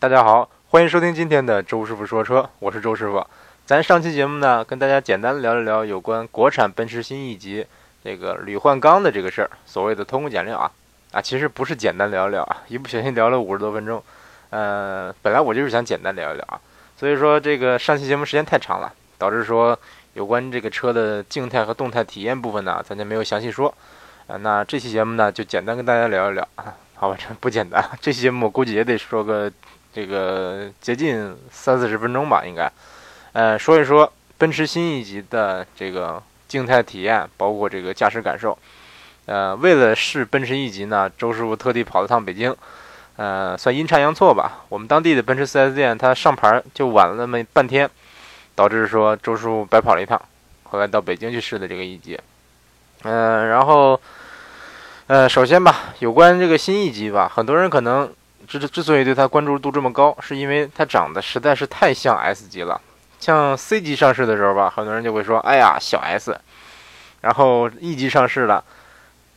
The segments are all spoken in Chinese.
大家好，欢迎收听今天的周师傅说车，我是周师傅。咱上期节目呢，跟大家简单聊一聊有关国产奔驰新 E 级这个铝换钢的这个事儿，所谓的偷工减料啊啊，其实不是简单聊一聊啊，一不小心聊了五十多分钟。呃，本来我就是想简单聊一聊啊，所以说这个上期节目时间太长了，导致说有关这个车的静态和动态体验部分呢，咱就没有详细说。啊，那这期节目呢，就简单跟大家聊一聊啊，好吧，这不简单，这期节目我估计也得说个。这个接近三四十分钟吧，应该，呃，说一说奔驰新 E 级的这个静态体验，包括这个驾驶感受。呃，为了试奔驰 E 级呢，周师傅特地跑了趟北京，呃，算阴差阳错吧。我们当地的奔驰 4S 店它上牌就晚了那么半天，导致说周师傅白跑了一趟，后来到北京去试的这个 E 级。嗯，然后，呃，首先吧，有关这个新 E 级吧，很多人可能。之之所以对它关注度这么高，是因为它长得实在是太像 S 级了。像 C 级上市的时候吧，很多人就会说：“哎呀，小 S。”然后 E 级上市了，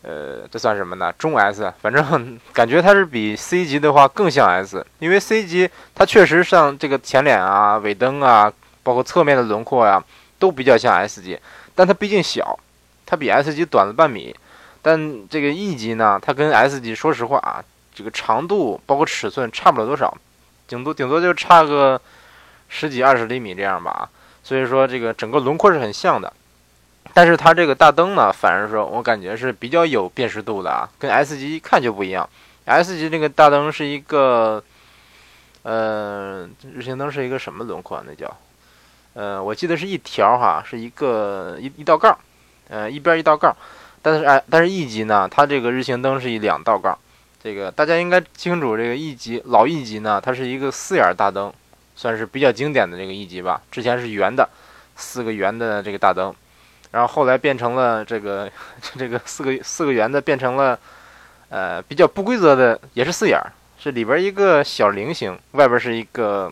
呃，这算什么呢？中 S。反正 感觉它是比 C 级的话更像 S，因为 C 级它确实像这个前脸啊、尾灯啊，包括侧面的轮廓呀，都比较像 S 级。但它毕竟小，它比 S 级短了半米。但这个 E 级呢，它跟 S 级说实话啊。这个长度包括尺寸差不了多少，顶多顶多就差个十几二十厘米这样吧。所以说这个整个轮廓是很像的，但是它这个大灯呢，反而说我感觉是比较有辨识度的啊，跟 S 级一看就不一样。S 级这个大灯是一个，呃，日行灯是一个什么轮廓？那叫，呃，我记得是一条哈，是一个一一道杠，呃，一边一道杠。但是哎，但是 E 级呢，它这个日行灯是一两道杠。这个大家应该清楚，这个 E 级老 E 级呢，它是一个四眼大灯，算是比较经典的这个 E 级吧。之前是圆的，四个圆的这个大灯，然后后来变成了这个 这个四个四个圆的变成了，呃，比较不规则的，也是四眼，是里边一个小菱形，外边是一个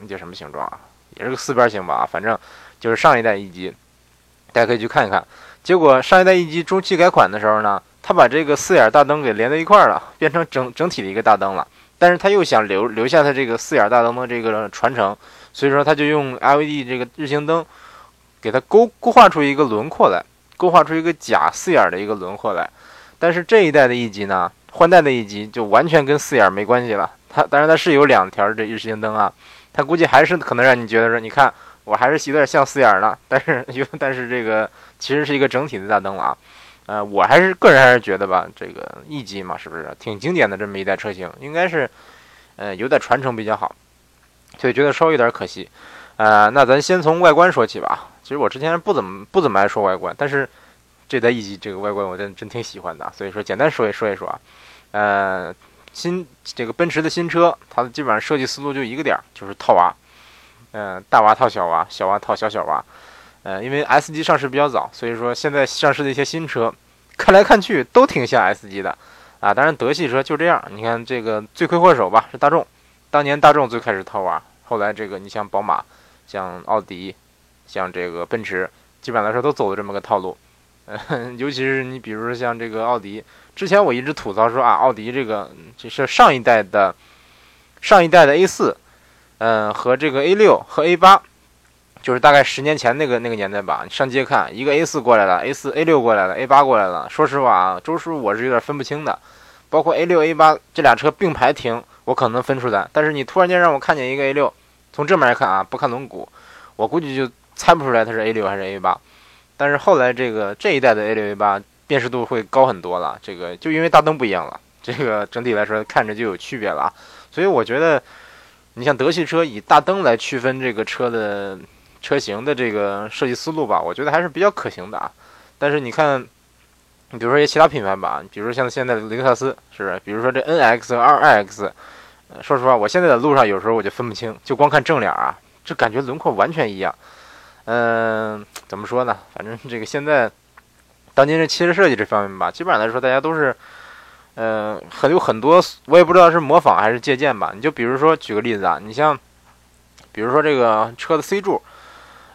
那叫什么形状啊？也是个四边形吧，反正就是上一代 E 级，大家可以去看一看。结果上一代 E 级中期改款的时候呢。他把这个四眼大灯给连在一块儿了，变成整整体的一个大灯了。但是他又想留留下他这个四眼大灯的这个传承，所以说他就用 LED 这个日行灯给它勾勾画出一个轮廓来，勾画出一个假四眼的一个轮廓来。但是这一代的一级呢，换代的一级就完全跟四眼没关系了。它当然它是有两条这日行灯啊，它估计还是可能让你觉得说，你看我还是有点像四眼呢，但是有 但是这个其实是一个整体的大灯了啊。呃，我还是个人还是觉得吧，这个 E 级嘛，是不是挺经典的这么一代车型，应该是，呃，有点传承比较好，所以觉得稍微有点可惜。呃，那咱先从外观说起吧。其实我之前不怎么不怎么爱说外观，但是这代 E 级这个外观我真真挺喜欢的，所以说简单说一说一说啊。呃，新这个奔驰的新车，它的基本上设计思路就一个点儿，就是套娃，嗯，大娃套小娃，小娃套小小娃。呃，因为 S 级上市比较早，所以说现在上市的一些新车，看来看去都挺像 S 级的，啊，当然德系车就这样。你看这个罪魁祸首吧，是大众，当年大众最开始套娃，后来这个你像宝马、像奥迪、像这个奔驰，基本上来说都走的这么个套路。呃，尤其是你比如说像这个奥迪，之前我一直吐槽说啊，奥迪这个就是上一代的，上一代的 A 四，嗯，和这个 A 六和 A 八。就是大概十年前那个那个年代吧，你上街看一个 A 四过来了，A 四 A 六过来了，A 八过来了。说实话啊，周师傅我是有点分不清的，包括 A 六 A 八这俩车并排停，我可能分出来。但是你突然间让我看见一个 A 六，从正面来看啊，不看轮毂，我估计就猜不出来它是 A 六还是 A 八。但是后来这个这一代的 A 六 A 八辨识度会高很多了，这个就因为大灯不一样了，这个整体来说看着就有区别了。所以我觉得，你像德系车以大灯来区分这个车的。车型的这个设计思路吧，我觉得还是比较可行的啊。但是你看，你比如说一些其他品牌吧，比如说像现在的雷克萨斯，是不是？比如说这 NX 和 2X，说实话，我现在在路上有时候我就分不清，就光看正脸啊，这感觉轮廓完全一样。嗯，怎么说呢？反正这个现在当今这汽车设计这方面吧，基本上来说，大家都是，嗯，很有很多，我也不知道是模仿还是借鉴吧。你就比如说举个例子啊，你像，比如说这个车的 C 柱。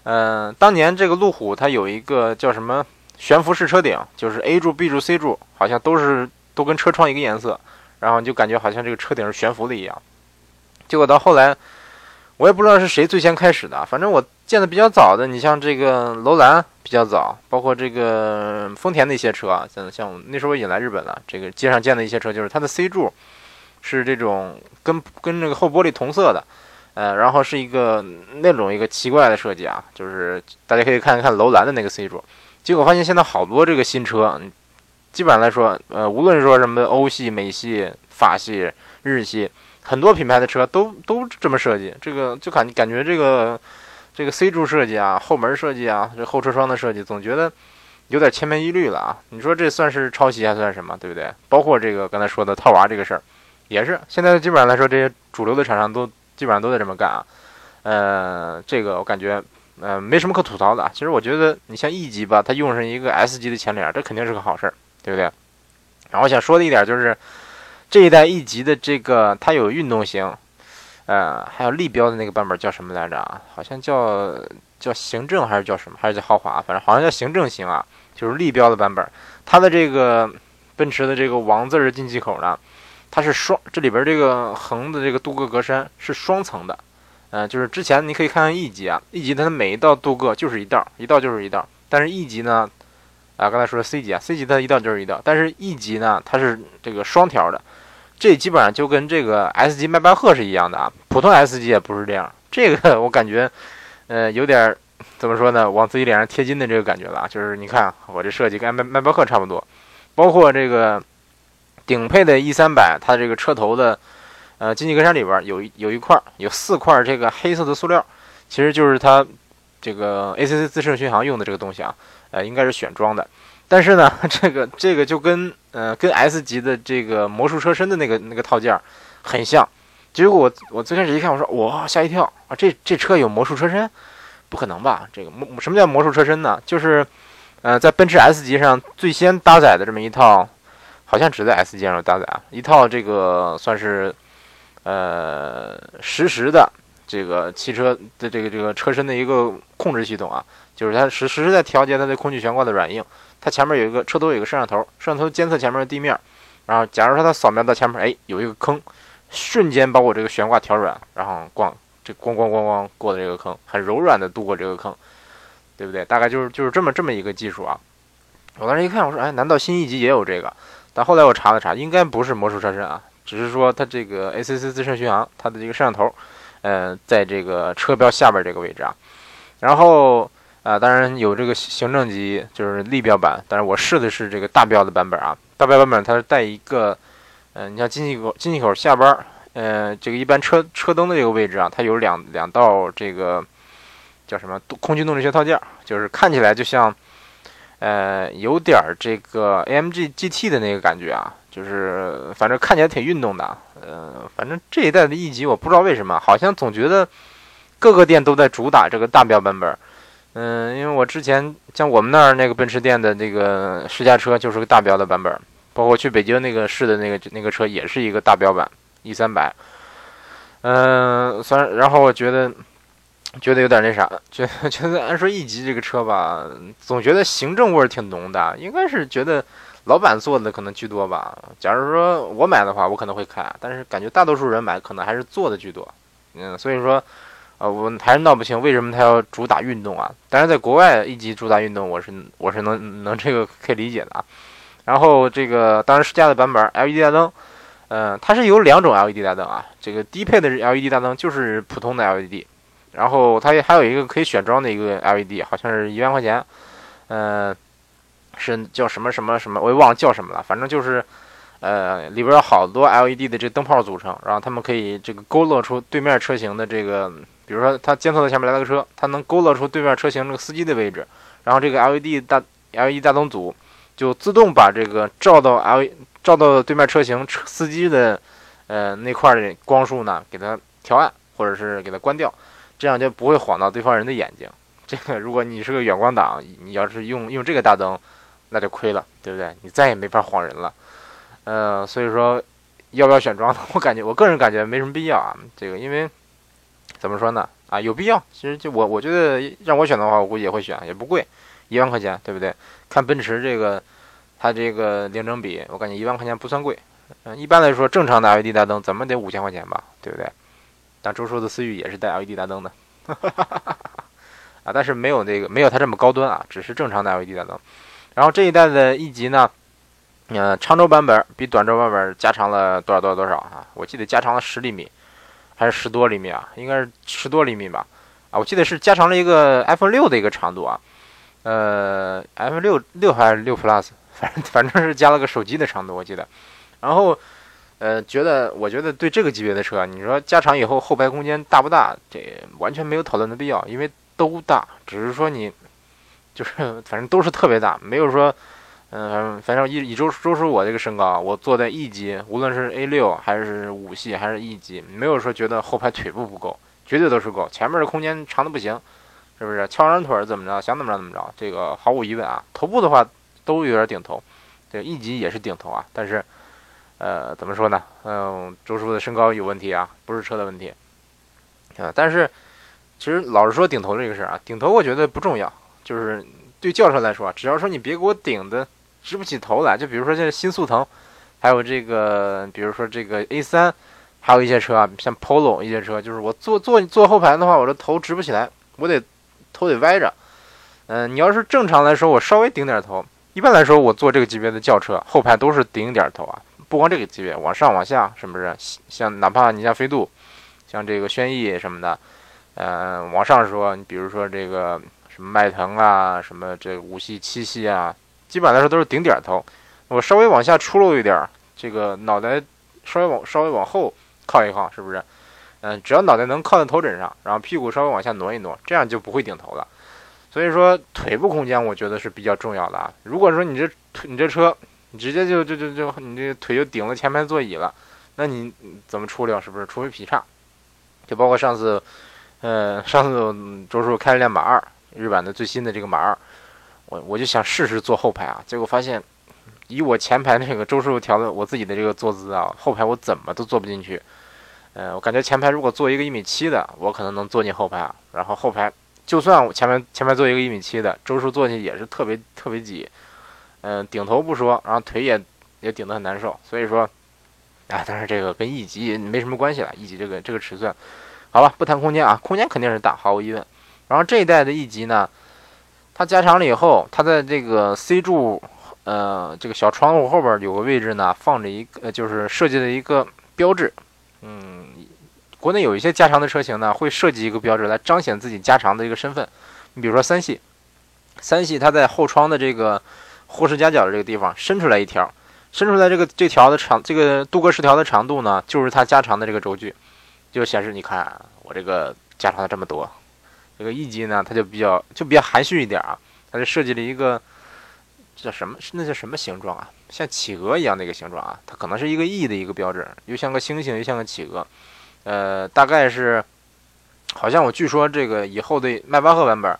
嗯，当年这个路虎它有一个叫什么悬浮式车顶，就是 A 柱、B 柱、C 柱好像都是都跟车窗一个颜色，然后就感觉好像这个车顶是悬浮的一样。结果到后来，我也不知道是谁最先开始的，反正我见的比较早的，你像这个楼兰比较早，包括这个丰田的一些车，像像那时候我引来日本了，这个街上见的一些车，就是它的 C 柱是这种跟跟那个后玻璃同色的。呃，然后是一个那种一个奇怪的设计啊，就是大家可以看一看楼兰的那个 C 柱，结果发现现在好多这个新车，基本上来说，呃，无论说什么欧系、美系、法系、日系，很多品牌的车都都这么设计，这个就感感觉这个这个 C 柱设计啊，后门设计啊，这后车窗的设计，总觉得有点千篇一律了啊。你说这算是抄袭还算什么，对不对？包括这个刚才说的套娃这个事儿，也是现在基本上来说，这些主流的厂商都。基本上都在这么干啊，呃，这个我感觉，呃，没什么可吐槽的。其实我觉得，你像 E 级吧，它用上一个 S 级的前脸，这肯定是个好事儿，对不对？然后我想说的一点就是，这一代 E 级的这个它有运动型，呃，还有立标的那个版本叫什么来着啊？好像叫叫行政还是叫什么？还是叫豪华？反正好像叫行政型啊，就是立标的版本。它的这个奔驰的这个王字的进气口呢？它是双，这里边这个横的这个镀铬格栅是双层的，嗯，就是之前你可以看看 E 级啊，E 级它的每一道镀铬就是一道，一道就是一道，但是 E 级呢，啊，刚才说的 C 级啊，C 级它一道就是一道，但是 E 级呢，它是这个双条的，这基本上就跟这个 S 级迈巴赫是一样的啊，普通 S 级也不是这样，这个 我感觉，呃，有点怎么说呢，往自己脸上贴金的这个感觉了啊，就是你看我这设计跟迈迈巴赫差不多，包括这个。顶配的 E 三百，它这个车头的，呃，进气格栅里边有有一块有四块这个黑色的塑料，其实就是它这个 ACC 自适应巡航用的这个东西啊，呃，应该是选装的。但是呢，这个这个就跟呃跟 S 级的这个魔术车身的那个那个套件很像。结果我我最开始一看，我说哇吓一跳啊，这这车有魔术车身？不可能吧？这个魔什么叫魔术车身呢？就是呃在奔驰 S 级上最先搭载的这么一套。好像只在 S 级上搭载啊，一套这个算是，呃，实时的这个汽车的这个这个车身的一个控制系统啊，就是它实实时在调节它的空气悬挂的软硬。它前面有一个车头有一个摄像头，摄像头监测前面的地面，然后假如说它扫描到前面，哎，有一个坑，瞬间把我这个悬挂调软，然后咣，这咣咣咣咣过的这个坑，很柔软的度过这个坑，对不对？大概就是就是这么这么一个技术啊。我当时一看，我说，哎，难道新一级也有这个？但后来我查了查，应该不是魔术车身啊，只是说它这个 ACC 自适巡航，它的这个摄像头，呃，在这个车标下边这个位置啊。然后啊，当然有这个行政级，就是立标版，但是我试的是这个大标的版本啊。大标版本它是带一个，嗯，你像进气口，进气口下边，呃，这个一般车车灯的这个位置啊，它有两两道这个叫什么空气动力学套件，就是看起来就像。呃，有点儿这个 AMG GT 的那个感觉啊，就是反正看起来挺运动的。呃，反正这一代的 E 级，我不知道为什么，好像总觉得各个店都在主打这个大标版本。嗯，因为我之前像我们那儿那个奔驰店的那个试驾车就是个大标的版本，包括去北京那个试的那个那个车也是一个大标版 E 三百。嗯，虽然然后我觉得。觉得有点那啥，觉得 觉得按说一级这个车吧，总觉得行政味儿挺浓的，应该是觉得老板做的可能居多吧。假如说我买的话，我可能会开，但是感觉大多数人买可能还是做的居多。嗯，所以说，呃，我还是闹不清为什么他要主打运动啊。但是在国外一级主打运动，我是我是能能这个可以理解的啊。然后这个当时试驾的版本 LED 大灯，嗯，它是有两种 LED 大灯啊。这个低配的 LED 大灯就是普通的 LED。然后它也还有一个可以选装的一个 LED，好像是一万块钱，嗯，是叫什么什么什么，我也忘了叫什么了。反正就是，呃，里边有好多 LED 的这灯泡组成，然后他们可以这个勾勒出对面车型的这个，比如说它监测到前面来了个车，它能勾勒出对面车型这个司机的位置，然后这个 LED 大 LED 大灯组就自动把这个照到 L 照到对面车型车司机的，呃那块的光束呢，给它调暗或者是给它关掉。这样就不会晃到对方人的眼睛。这个，如果你是个远光党，你要是用用这个大灯，那就亏了，对不对？你再也没法晃人了。呃，所以说，要不要选装呢？我感觉，我个人感觉没什么必要啊。这个，因为怎么说呢？啊，有必要。其实就我，我觉得让我选的话，我估计也会选，也不贵，一万块钱，对不对？看奔驰这个，它这个零整比，我感觉一万块钱不算贵。嗯，一般来说，正常的 LED 大灯怎么得五千块钱吧，对不对？但周叔的思域也是带 LED 大灯的，啊，但是没有那个没有它这么高端啊，只是正常的 LED 大灯。然后这一代的 E 级呢，呃，长轴版本比短轴版本加长了多少多少多少啊？我记得加长了十厘米，还是十多厘米啊？应该是十多厘米吧？啊，我记得是加长了一个 iPhone 六的一个长度啊，呃，iPhone 六六还是六 Plus，反正反正是加了个手机的长度，我记得。然后。呃，觉得我觉得对这个级别的车，你说加长以后后排空间大不大？这完全没有讨论的必要，因为都大，只是说你 就是反正都是特别大，没有说，嗯，反正以以周周叔我这个身高，我坐在 E 级，无论是 A 六还是五系还是 E 级，没有说觉得后排腿部不够，绝对都是够，前面的空间长的不行，是不是？翘二腿怎么着，想怎么着怎么着，这个毫无疑问啊。头部的话都有点顶头，对 E 级也是顶头啊，但是。呃，怎么说呢？嗯，周师傅的身高有问题啊，不是车的问题啊。但是，其实老实说，顶头这个事儿啊，顶头我觉得不重要。就是对轿车来说，只要说你别给我顶的直不起头来，就比如说这新速腾，还有这个，比如说这个 A3，还有一些车啊，像 Polo 一些车，就是我坐坐坐后排的话，我这头直不起来，我得头得歪着。嗯，你要是正常来说，我稍微顶点头，一般来说，我坐这个级别的轿车后排都是顶点头啊。不光这个级别，往上往下，是不是？像哪怕你像飞度，像这个轩逸什么的，嗯，往上说，你比如说这个什么迈腾啊，什么这五系、七系啊，基本上来说都是顶点头。我稍微往下出露一点，这个脑袋稍微往稍微往后靠一靠，是不是？嗯，只要脑袋能靠在头枕上，然后屁股稍微往下挪一挪，这样就不会顶头了。所以说，腿部空间我觉得是比较重要的啊。如果说你这腿你这车，你直接就就就就你这腿就顶了前排座椅了，那你怎么出溜？是不是？除非劈叉。就包括上次，呃，上次周叔开了辆马二，日版的最新的这个马二，我我就想试试坐后排啊，结果发现，以我前排那个周师傅调的我自己的这个坐姿啊，后排我怎么都坐不进去。呃，我感觉前排如果坐一个一米七的，我可能能坐进后排啊，然后后排就算我前面前面坐一个一米七的，周叔坐进去也是特别特别挤。嗯，顶头不说，然后腿也也顶得很难受，所以说，啊，但是这个跟 E 级没什么关系了。E 级这个这个尺寸，好了，不谈空间啊，空间肯定是大，毫无疑问。然后这一代的 E 级呢，它加长了以后，它在这个 C 柱，呃，这个小窗户后边有个位置呢，放着一个，就是设计的一个标志。嗯，国内有一些加长的车型呢，会设计一个标志来彰显自己加长的一个身份。你比如说三系，三系它在后窗的这个。后视夹角的这个地方伸出来一条，伸出来这个这条的长，这个镀铬饰条的长度呢，就是它加长的这个轴距，就显示你看我这个加长了这么多。这个 E 级呢，它就比较就比较含蓄一点啊，它就设计了一个叫什么？那叫什么形状啊？像企鹅一样的一个形状啊，它可能是一个 E 的一个标志，又像个星星，又像个企鹅。呃，大概是，好像我据说这个以后的迈巴赫版本，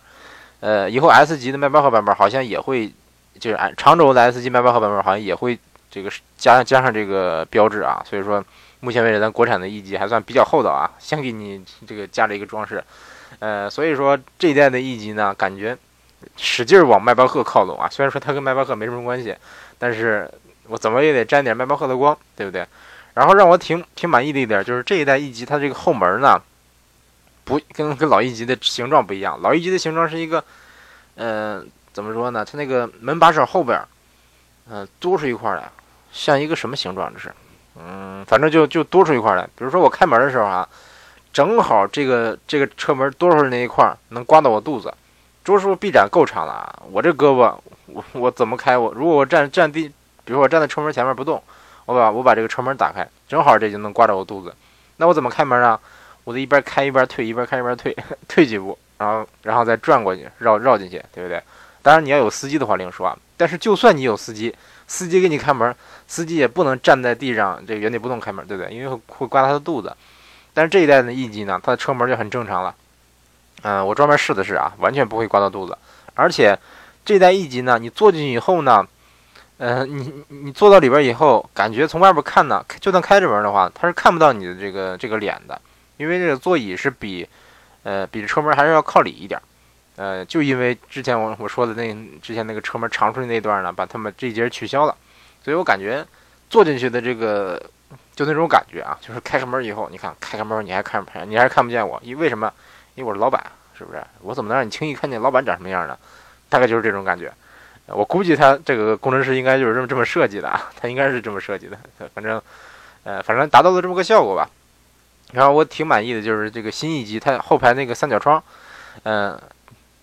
呃，以后 S 级的迈巴赫版本好像也会。就是按长轴的 S 级迈巴赫版本好像也会这个加加上这个标志啊，所以说目前为止咱国产的 E 级还算比较厚道啊，先给你这个加了一个装饰，呃，所以说这一代的 E 级呢，感觉使劲往迈巴赫靠拢啊，虽然说它跟迈巴赫没什么关系，但是我怎么也得沾点迈巴赫的光，对不对？然后让我挺挺满意的一点就是这一代 E 级它这个后门呢，不跟跟老 E 级的形状不一样，老 E 级的形状是一个，嗯。怎么说呢？它那个门把手后边，嗯，多出一块来，像一个什么形状？这是，嗯，反正就就多出一块来。比如说我开门的时候啊，正好这个这个车门多出的那一块能刮到我肚子。周师傅臂展够长了啊！我这胳膊，我我怎么开？我如果我站站地，比如说我站在车门前面不动，我把我把这个车门打开，正好这就能刮着我肚子。那我怎么开门啊？我得一边开一边退，一边开一边退，退几步，然后然后再转过去，绕绕进去，对不对？当然，你要有司机的话另说啊。但是，就算你有司机，司机给你开门，司机也不能站在地上这原地不动开门，对不对？因为会刮他的肚子。但是这一代的 E 级呢，它的车门就很正常了。嗯，我专门试的是啊，完全不会刮到肚子。而且这一代 E 级呢，你坐进去以后呢，呃，你你坐到里边以后，感觉从外边看呢，就算开着门的话，它是看不到你的这个这个脸的，因为这个座椅是比呃比车门还是要靠里一点。呃，就因为之前我我说的那之前那个车门长出去那段呢，把他们这一节取消了，所以我感觉坐进去的这个就那种感觉啊，就是开开门以后，你看开开门你还看不你还看不见我，因为什么？因为我是老板，是不是？我怎么能让你轻易看见老板长什么样呢？大概就是这种感觉。我估计他这个工程师应该就是这么这么设计的啊，他应该是这么设计的。反正，呃，反正达到了这么个效果吧。然后我挺满意的，就是这个新一级它后排那个三角窗，嗯，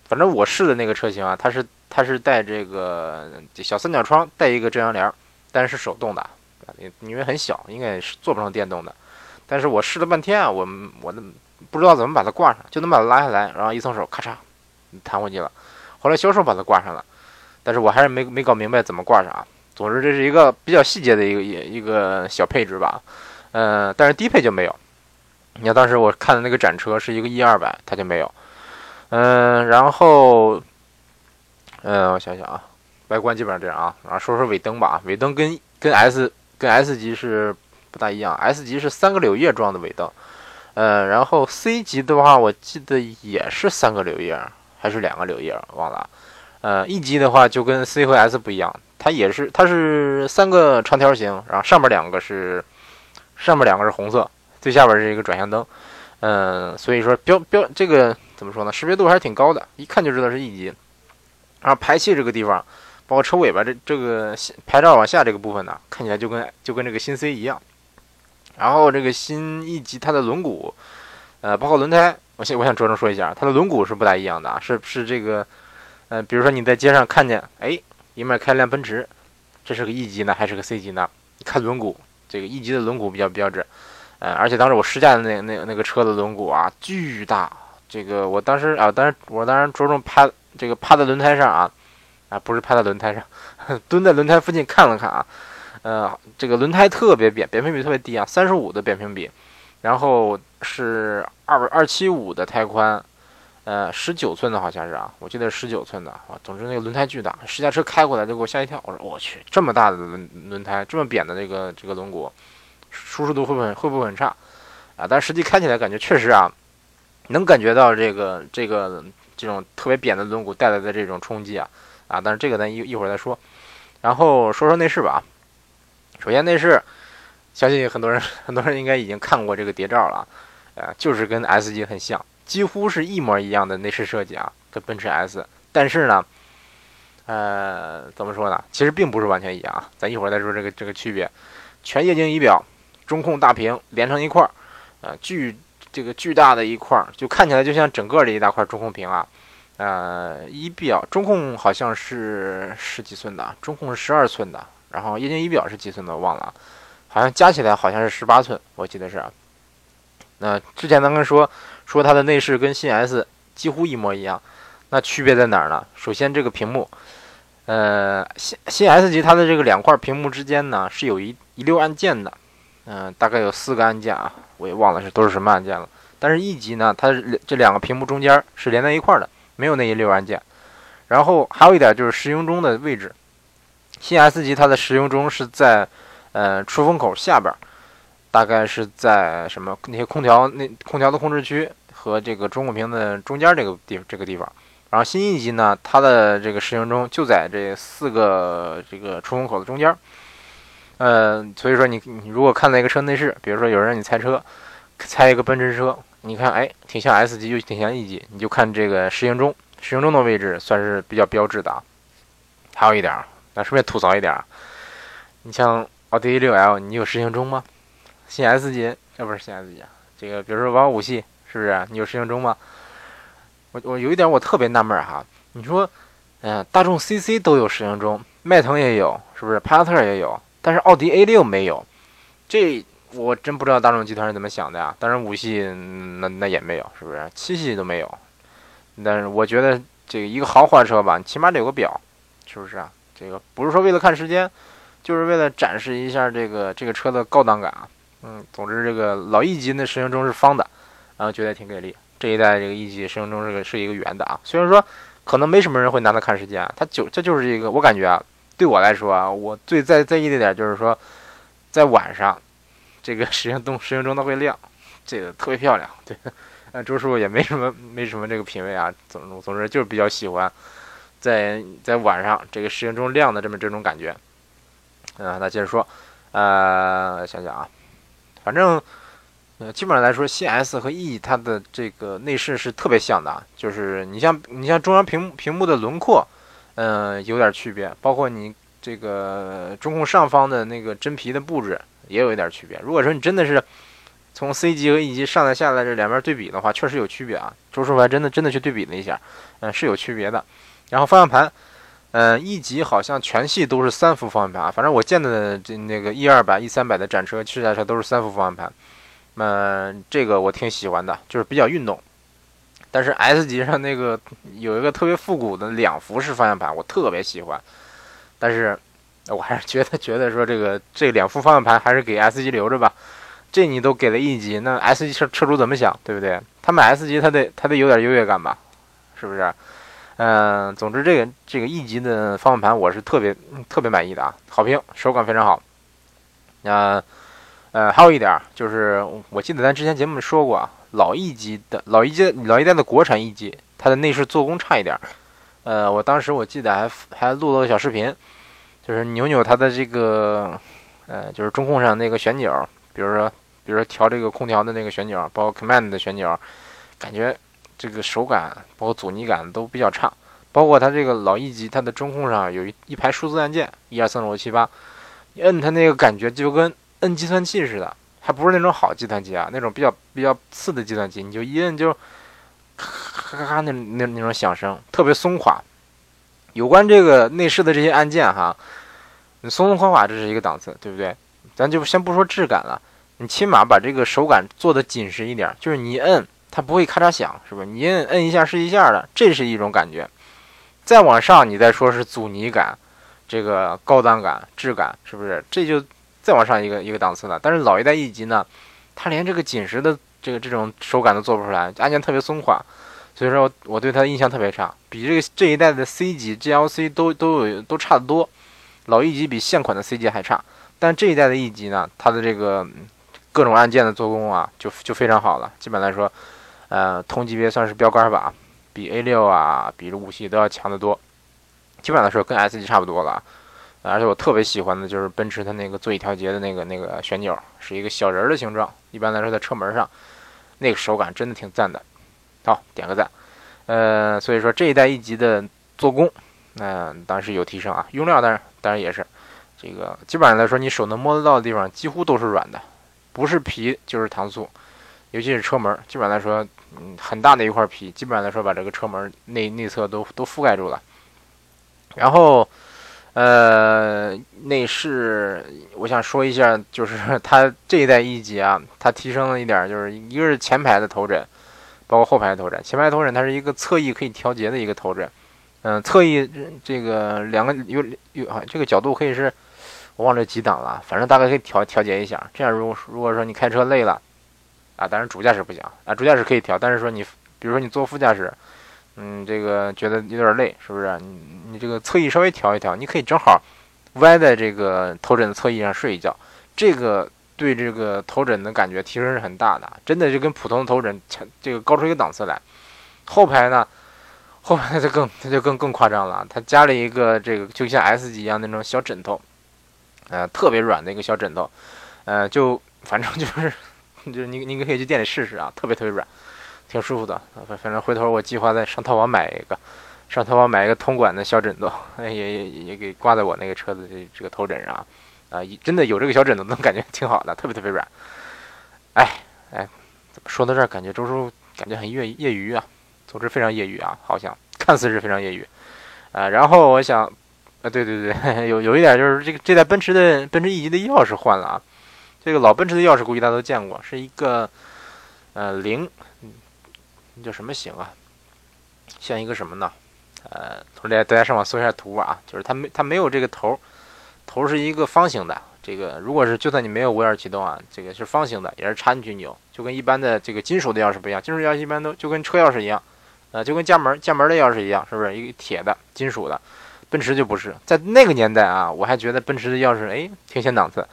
反正我试的那个车型啊，它是它是带这个小三角窗，带一个遮阳帘，但是手动的，因为很小，应该是做不成电动的。但是我试了半天啊，我我那不知道怎么把它挂上，就能把它拉下来，然后一松手，咔嚓，弹回去了。后来销售把它挂上了。但是我还是没没搞明白怎么挂上啊。总之这是一个比较细节的一个一一个小配置吧，嗯，但是低配就没有。你看当时我看的那个展车是一个 E 二百，它就没有。嗯，然后，嗯，我想想啊，外观基本上这样啊。然后说说尾灯吧，尾灯跟跟 S 跟 S 级是不大一样，S 级是三个柳叶状的尾灯，嗯，然后 C 级的话我记得也是三个柳叶还是两个柳叶，忘了。呃，E 级的话就跟 C 和 S 不一样，它也是，它是三个长条形，然后上面两个是，上面两个是红色，最下边是一个转向灯，嗯，所以说标标这个怎么说呢？识别度还是挺高的，一看就知道是 E 级。然后排气这个地方，包括车尾巴这这个牌照往下这个部分呢，看起来就跟就跟这个新 C 一样。然后这个新 E 级它的轮毂，呃，包括轮胎，我先我想着重说一下，它的轮毂是不大一样的啊，是是这个。呃，比如说你在街上看见，哎，迎面开辆奔驰，这是个 E 级呢还是个 C 级呢？看轮毂，这个 E 级的轮毂比较标志，嗯，而且当时我试驾的那那那个车的轮毂啊，巨大，这个我当时啊，当然我当然着重趴这个趴在轮胎上啊，啊，不是趴在轮胎上，蹲在轮胎附近看了看啊，呃，这个轮胎特别扁，扁平比特别低啊，三十五的扁平比，然后是二二七五的胎宽。呃，十九寸的好像是啊，我记得十九寸的啊。总之那个轮胎巨大，试驾车开过来就给我吓一跳。我说我去，这么大的轮轮胎，这么扁的这个这个轮毂，舒适度会不会会不会很差啊？但实际开起来感觉确实啊，能感觉到这个这个这种特别扁的轮毂带来的这种冲击啊啊！但是这个咱一一会儿再说。然后说说内饰吧。首先内饰，相信很多人 很多人应该已经看过这个谍照了，呃，就是跟 S 级很像。几乎是一模一样的内饰设计啊，跟奔驰 S，但是呢，呃，怎么说呢？其实并不是完全一样啊。咱一会儿再说这个这个区别。全液晶仪表，中控大屏连成一块儿，呃，巨这个巨大的一块，就看起来就像整个这一大块中控屏啊。呃，仪表中控好像是十几寸的，中控是十二寸的，然后液晶仪表是几寸的忘了，好像加起来好像是十八寸，我记得是。那之前咱们说。说它的内饰跟新 S 几乎一模一样，那区别在哪儿呢？首先这个屏幕，呃，新新 S 级它的这个两块屏幕之间呢是有一一溜按键的，嗯，大概有四个按键啊，我也忘了是都是什么按键了。但是 E 级呢，它这两个屏幕中间是连在一块的，没有那一溜按键。然后还有一点就是时钟钟的位置，新 S 级它的时钟钟是在呃出风口下边。大概是在什么那些空调那空调的控制区和这个中控屏的中间这个地这个地方，然后新一级呢，它的这个时钟钟就在这四个这个出风口的中间，呃，所以说你你如果看到一个车内饰，比如说有人让你猜车，猜一个奔驰车，你看哎挺像 S 级又挺像 E 级，你就看这个时钟钟，时钟钟的位置算是比较标志的啊。还有一点，那顺便吐槽一点，你像奥迪 A6L，你有时钟钟吗？新 S 级，这不是新 S 级，这个比如说王五系，是不是？你有时行钟吗？我我有一点我特别纳闷哈，你说，嗯，大众 CC 都有时行钟，迈腾也有，是不是？帕萨特也有，但是奥迪 A6 没有，这我真不知道大众集团是怎么想的呀。当然五系那那也没有，是不是？七系都没有，但是我觉得这个一个豪华车吧，起码得有个表，是不是啊？这个不是说为了看时间，就是为了展示一下这个这个车的高档感啊。嗯，总之这个老 E 级那时钟钟是方的，然后觉得挺给力。这一代这个 E 级时钟钟是个是一个圆的啊。虽然说可能没什么人会拿它看时间，它就这就是一个我感觉啊，对我来说啊，我最在在意的点就是说，在晚上这个时钟钟时钟钟它会亮，这个特别漂亮。对，呃，周师傅也没什么没什么这个品味啊，总总之就是比较喜欢在在晚上这个时钟钟亮的这么这种感觉。嗯，那接着说，呃，想想啊。反正，呃，基本上来说，新 S 和 E 它的这个内饰是特别像的，就是你像你像中央屏幕屏幕的轮廓，嗯，有点区别，包括你这个中控上方的那个真皮的布置也有一点区别。如果说你真的是从 C 级和 E 级上来下来这两边对比的话，确实有区别啊。周师傅还真的真的去对比了一下，嗯，是有区别的。然后方向盘。嗯，E 级好像全系都是三幅方向盘啊，反正我见的这那个 E 二百、E 三百的展车试驾车都是三幅方向盘。嗯，这个我挺喜欢的，就是比较运动。但是 S 级上那个有一个特别复古的两幅式方向盘，我特别喜欢。但是我还是觉得觉得说这个这两副方向盘还是给 S 级留着吧。这你都给了 E 级，那 S 级车车主怎么想，对不对？他买 S 级他得他得有点优越感吧，是不是？嗯，总之这个这个 E 级的方向盘我是特别特别满意的啊，好评，手感非常好。那呃还有一点就是，我记得咱之前节目说过啊，老一级的老一阶老一代的国产一级，它的内饰做工差一点。呃，我当时我记得还还录了个小视频，就是扭扭它的这个呃就是中控上那个旋钮，比如说比如说调这个空调的那个旋钮，包括 Command 的旋钮，感觉。这个手感包括阻尼感都比较差，包括它这个老一级，它的中控上有一一排数字按键，一二三四五六七八，你摁它那个感觉就跟摁计算器似的，它不是那种好计算机啊，那种比较比较次的计算机，你就一摁就咔咔咔那那那种响声，特别松垮。有关这个内饰的这些按键哈，你松松垮垮这是一个档次，对不对？咱就先不说质感了，你起码把这个手感做的紧实一点，就是你摁。它不会咔嚓响，是不是？你摁摁一下是一下的，这是一种感觉。再往上，你再说是阻尼感，这个高档感、质感，是不是？这就再往上一个一个档次了。但是老一代 E 级呢，它连这个紧实的这个这种手感都做不出来，按键特别松垮，所以说我对它的印象特别差，比这个这一代的 C 级 GLC 都都有都差得多。老 E 级比现款的 C 级还差，但这一代的 E 级呢，它的这个各种按键的做工啊，就就非常好了。基本来说。呃，同级别算是标杆吧，比 A 六啊，比这五系都要强得多。基本上来说，跟 S 级差不多了。而且我特别喜欢的就是奔驰它那个座椅调节的那个那个旋钮，是一个小人儿的形状。一般来说，在车门上，那个手感真的挺赞的。好，点个赞。呃，所以说这一代 E 级的做工，那当然是有提升啊。用料当然当然也是，这个基本上来说，你手能摸得到的地方几乎都是软的，不是皮就是糖醋。尤其是车门，基本上来说，嗯，很大的一块皮，基本上来说把这个车门内内侧都都覆盖住了。然后，呃，内饰我想说一下，就是 它这一代 E 级啊，它提升了一点，就是一个是前排的头枕，包括后排的头枕。前排头枕它是一个侧翼可以调节的一个头枕，嗯，侧翼这个两个有有啊，这个角度可以是，我忘了几档了，反正大概可以调调节一下。这样如果如果说你开车累了。啊，当然主驾驶不行啊，主驾驶可以调，但是说你，比如说你坐副驾驶，嗯，这个觉得有点累，是不是？你你这个侧翼稍微调一调，你可以正好歪在这个头枕的侧翼上睡一觉，这个对这个头枕的感觉提升是很大的，真的就跟普通的头枕，这个高出一个档次来。后排呢，后排它就更它就更更夸张了，它加了一个这个就像 S 级一样那种小枕头，呃，特别软的一个小枕头，呃，就反正就是。就是你，你可以去店里试试啊，特别特别软，挺舒服的。反反正回头我计划再上淘宝买一个，上淘宝买一个通管的小枕头，也也也给挂在我那个车子这这个头枕上啊。真的有这个小枕头，能感觉挺好的，特别特别软。哎哎，说到这儿，感觉周叔感觉很业业余啊，总之非常业余啊，好像看似是非常业余啊。然后我想，啊对对对，有有一点就是这个这台奔驰的奔驰 E 级的钥匙换了啊。这个老奔驰的钥匙估计大家都见过，是一个呃零，叫什么型啊？像一个什么呢？呃，大家大家上网搜一下图啊，就是它没它没有这个头，头是一个方形的。这个如果是就算你没有无钥匙启动啊，这个是方形的，也是插进去扭，就跟一般的这个金属的钥匙不一样。金属钥匙一般都就跟车钥匙一样，呃，就跟家门家门的钥匙一样，是不是一个铁的金属的？奔驰就不是，在那个年代啊，我还觉得奔驰的钥匙哎挺显档次。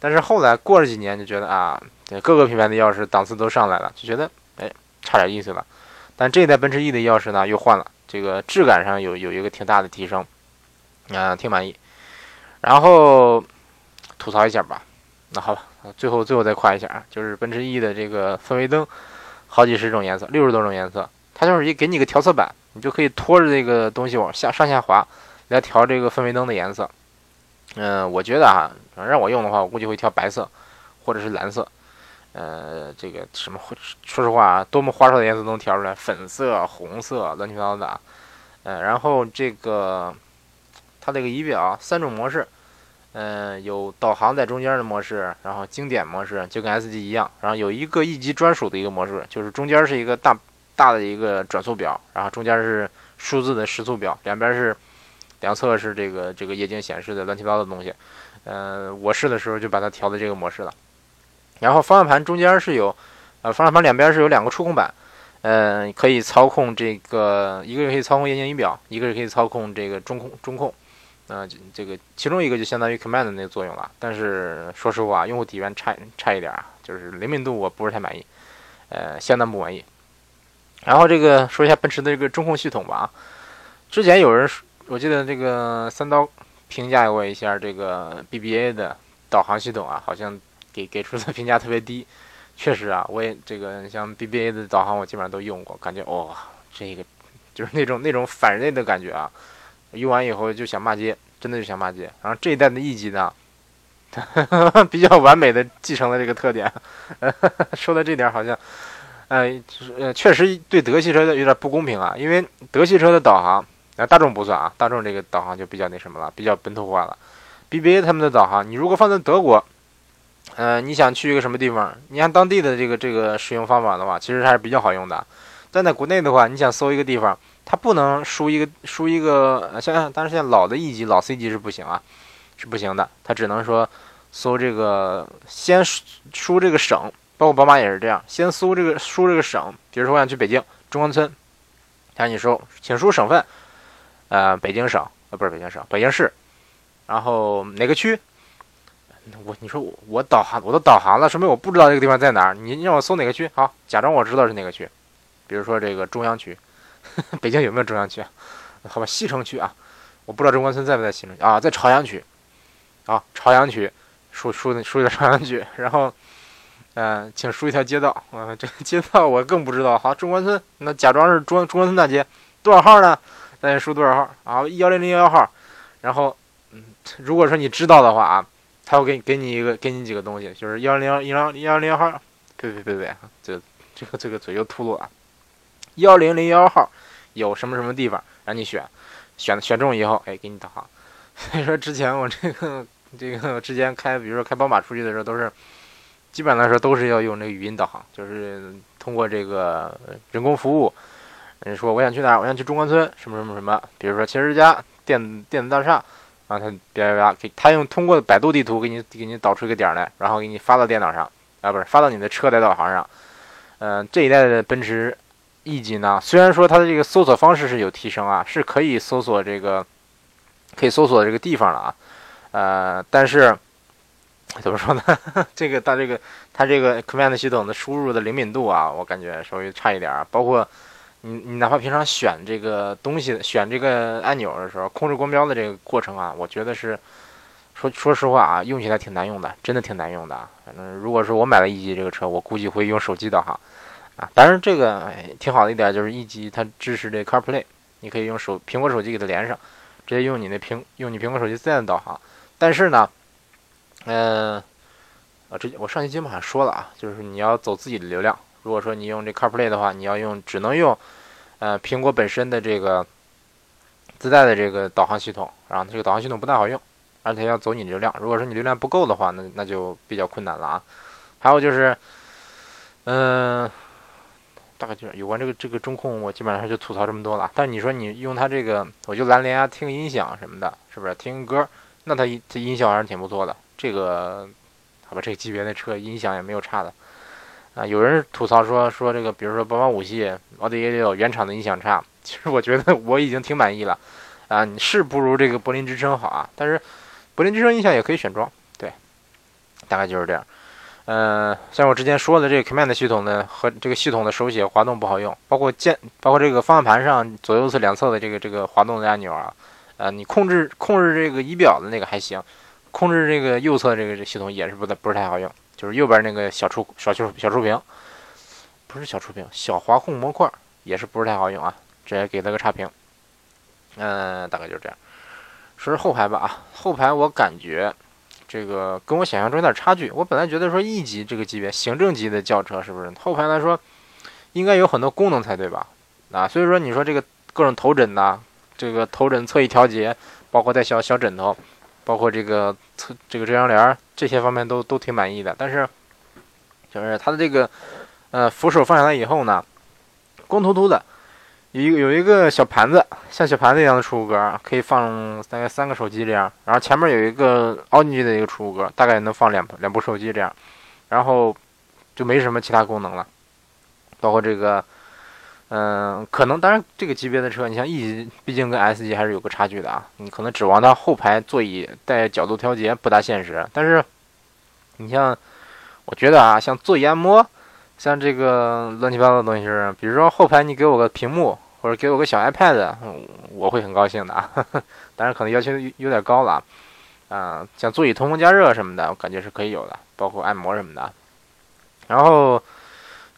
但是后来过了几年，就觉得啊，各个品牌的钥匙档次都上来了，就觉得哎，差点意思了。但这代奔驰 E 的钥匙呢，又换了，这个质感上有有一个挺大的提升，啊，挺满意。然后吐槽一下吧，那好吧，最后最后再夸一下啊，就是奔驰 E 的这个氛围灯，好几十种颜色，六十多种颜色，它就是一给你个调色板，你就可以拖着这个东西往下上下滑，来调这个氛围灯的颜色。嗯，我觉得啊，让我用的话，我估计会调白色，或者是蓝色。呃，这个什么，说实话啊，多么花哨的颜色都能调出来，粉色、红色，乱七八糟的。呃，然后这个它这个仪表三种模式，嗯，有导航在中间的模式，然后经典模式就跟 S 级一样，然后有一个 E 级专属的一个模式，就是中间是一个大大的一个转速表，然后中间是数字的时速表，两边是两侧是这个这个液晶显示的乱七八糟的东西。嗯，我试的时候就把它调的这个模式了。然后方向盘中间是有，呃，方向盘两边是有两个触控板，嗯，可以操控这个，一个是可以操控液晶仪表，一个是可以操控这个中控中控，啊，这个其中一个就相当于 command 那个作用了。但是说实话，用户体验差差一点啊，就是灵敏度我不是太满意，呃，相当不满意。然后这个说一下奔驰的这个中控系统吧，啊，之前有人我记得这个三刀评价过一下这个 BBA 的导航系统啊，好像。给给出的 评价特别低，确实啊，我也这个像 BBA 的导航我基本上都用过，感觉哇，这个就是那种那种反人类的感觉啊，用完以后就想骂街，真的就想骂街。然后这一代的 E 级呢，比较完美的继承了这个特点，说到这点好像，呃呃，确实对德系车的有点不公平啊，因为德系车的导航，啊大众不算啊，大众这个导航就比较那什么了，比较本土化了。BBA 他们的导航，你如果放在德国。呃，你想去一个什么地方？你按当地的这个这个使用方法的话，其实还是比较好用的。但在国内的话，你想搜一个地方，它不能输一个输一个，像但是现在老的 E 级、老 C 级是不行啊，是不行的。它只能说搜这个，先输这个省，包括宝马也是这样，先搜这个输这个省。比如说我想去北京中关村，让你输，请输省份，呃，北京省，呃，不是北京省，北京市，然后哪个区？我你说我我导航我都导航了，说明我不知道这个地方在哪儿。你让我搜哪个区？好，假装我知道是哪个区。比如说这个中央区，北京有没有中央区？好吧，西城区啊，我不知道中关村在不在西城区啊，在朝阳区。啊，朝阳区，输输输一个朝阳区，然后，嗯，请输一条街道。啊，这个街道我更不知道。好，中关村，那假装是中中关村大街，多少号呢？那你输多少号？啊，幺零零幺号。然后，嗯，如果说你知道的话啊。他会给给你一个，给你几个东西，就是幺零幺零幺零幺号，别别别别，这这个这个嘴又秃噜了。幺零零幺号有什么什么地方让你选，选选中以后，哎，给你导航。所以说之前我这个这个之前开，比如说开宝马出去的时候，都是基本来说都是要用这个语音导航，就是通过这个人工服务，人说我想去哪儿，我想去中关村什么什么什么，比如说七十家电电子大厦。然后他叭叭叭给他用通过百度地图给你给你导出一个点来，然后给你发到电脑上啊，不是发到你的车载导航上。嗯，这一代的奔驰 E 级呢，虽然说它的这个搜索方式是有提升啊，是可以搜索这个可以搜索这个地方了啊，呃，但是怎么说呢？这个它这个它这个 Command 系统的输入的灵敏度啊，我感觉稍微差一点啊，包括。你你哪怕平常选这个东西、选这个按钮的时候，控制光标的这个过程啊，我觉得是说说实话啊，用起来挺难用的，真的挺难用的。反正如果说我买了一级这个车，我估计会用手机导航啊。当然这个挺好的一点就是一级它支持这 CarPlay，你可以用手苹果手机给它连上，直接用你那苹用你苹果手机自带的导航。但是呢，嗯，啊，这我上期节目好像说了啊，就是你要走自己的流量。如果说你用这 CarPlay 的话，你要用只能用。呃，苹果本身的这个自带的这个导航系统，然后这个导航系统不太好用，而且要走你流量。如果说你流量不够的话，那那就比较困难了啊。还有就是，嗯，大概就是有关这个这个中控，我基本上就吐槽这么多了。但你说你用它这个，我就蓝联啊，听音响什么的，是不是听歌？那它它音效还是挺不错的。这个好吧，这个级别的车音响也没有差的。啊，有人吐槽说说这个，比如说宝马五系、奥迪 A 六原厂的音响差。其实我觉得我已经挺满意了，啊，你是不如这个柏林之声好啊。但是柏林之声音响也可以选装，对，大概就是这样。嗯，像我之前说的这个 Command 系统呢，和这个系统的手写滑动不好用，包括键，包括这个方向盘上左右侧两侧的这个这个滑动的按钮啊，呃，你控制控制这个仪表的那个还行，控制这个右侧这个系统也是不太不是太好用，就是右边那个小触小触小触屏，不是小触屏，小滑控模块也是不是太好用啊，直接给了个差评。嗯，大概就是这样。说是后排吧啊，后排我感觉这个跟我想象中有点差距。我本来觉得说 E 级这个级别行政级的轿车是不是后排来说应该有很多功能才对吧？啊，所以说你说这个各种头枕呐，这个头枕侧翼调节，包括带小小枕头。包括这个侧这个遮阳帘这些方面都都挺满意的，但是就是它的这个呃扶手放下来以后呢，光秃秃的，有一个有一个小盘子，像小盘子一样的储物格，可以放大概三个手机这样，然后前面有一个凹进去的一个储物格，大概能放两两部手机这样，然后就没什么其他功能了，包括这个。嗯，可能当然这个级别的车，你像 E 级，毕竟跟 S 级还是有个差距的啊。你可能指望它后排座椅带角度调节不大现实。但是，你像，我觉得啊，像座椅按摩，像这个乱七八糟的东西，比如说后排你给我个屏幕，或者给我个小 iPad，我会很高兴的啊。当然可能要求有点高了啊。像座椅通风加热什么的，我感觉是可以有的，包括按摩什么的。然后。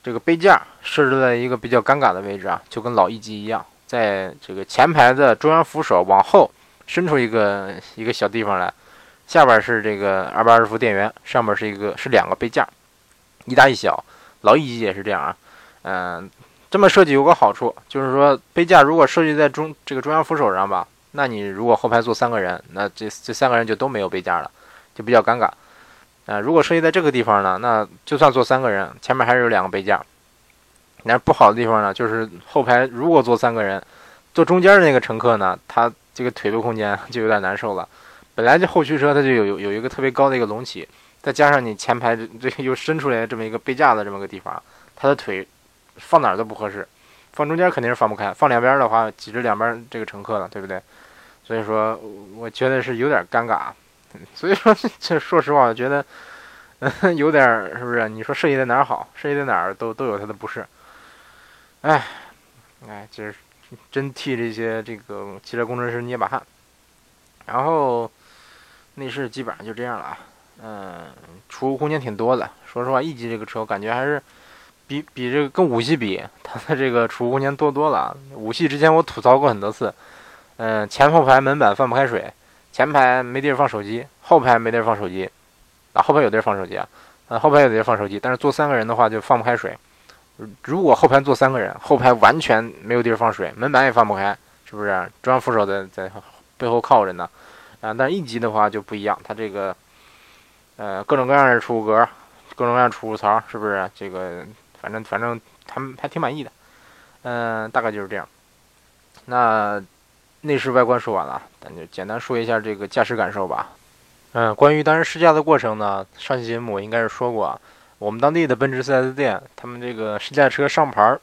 这个杯架设置在一个比较尴尬的位置啊，就跟老一级一样，在这个前排的中央扶手往后伸出一个一个小地方来，下边是这个二百二十伏电源，上面是一个是两个杯架，一大一小。老一级也是这样啊，嗯，这么设计有个好处，就是说杯架如果设计在中这个中央扶手上吧，那你如果后排坐三个人，那这这三个人就都没有杯架了，就比较尴尬。啊，如果设计在这个地方呢，那就算坐三个人，前面还是有两个杯架。那不好的地方呢，就是后排如果坐三个人，坐中间的那个乘客呢，他这个腿部空间就有点难受了。本来这后驱车它就有有有一个特别高的一个隆起，再加上你前排这又伸出来这么一个杯架的这么个地方，他的腿放哪儿都不合适，放中间肯定是放不开，放两边的话挤着两边这个乘客了，对不对？所以说，我觉得是有点尴尬。所以说，这说实话，我觉得，嗯，有点儿，是不是？你说设计在哪儿好，设计在哪儿都都有它的不是。哎，哎，就是真替这些这个汽车工程师捏把汗。然后内饰基本上就这样了啊，嗯，储物空间挺多的。说实话，E 级这个车我感觉还是比比这个跟五系比，它的这个储物空间多多了。五系之前我吐槽过很多次，嗯，前后排门板放不开水。前排没地儿放手机，后排没地儿放手机，啊，后排有地儿放手机啊，呃，后排有地儿放手机，但是坐三个人的话就放不开水。如果后排坐三个人，后排完全没有地儿放水，门板也放不开，是不是？中央扶手在在背后靠着呢，啊，但是一级的话就不一样，它这个，呃，各种各样的储物格，各种各样储物槽，是不是？这个反正反正他们还挺满意的，嗯，大概就是这样。那。内饰外观说完了，咱就简单说一下这个驾驶感受吧。嗯，关于当时试驾的过程呢，上期节目我应该是说过，我们当地的奔驰 4S 店，他们这个试驾车上牌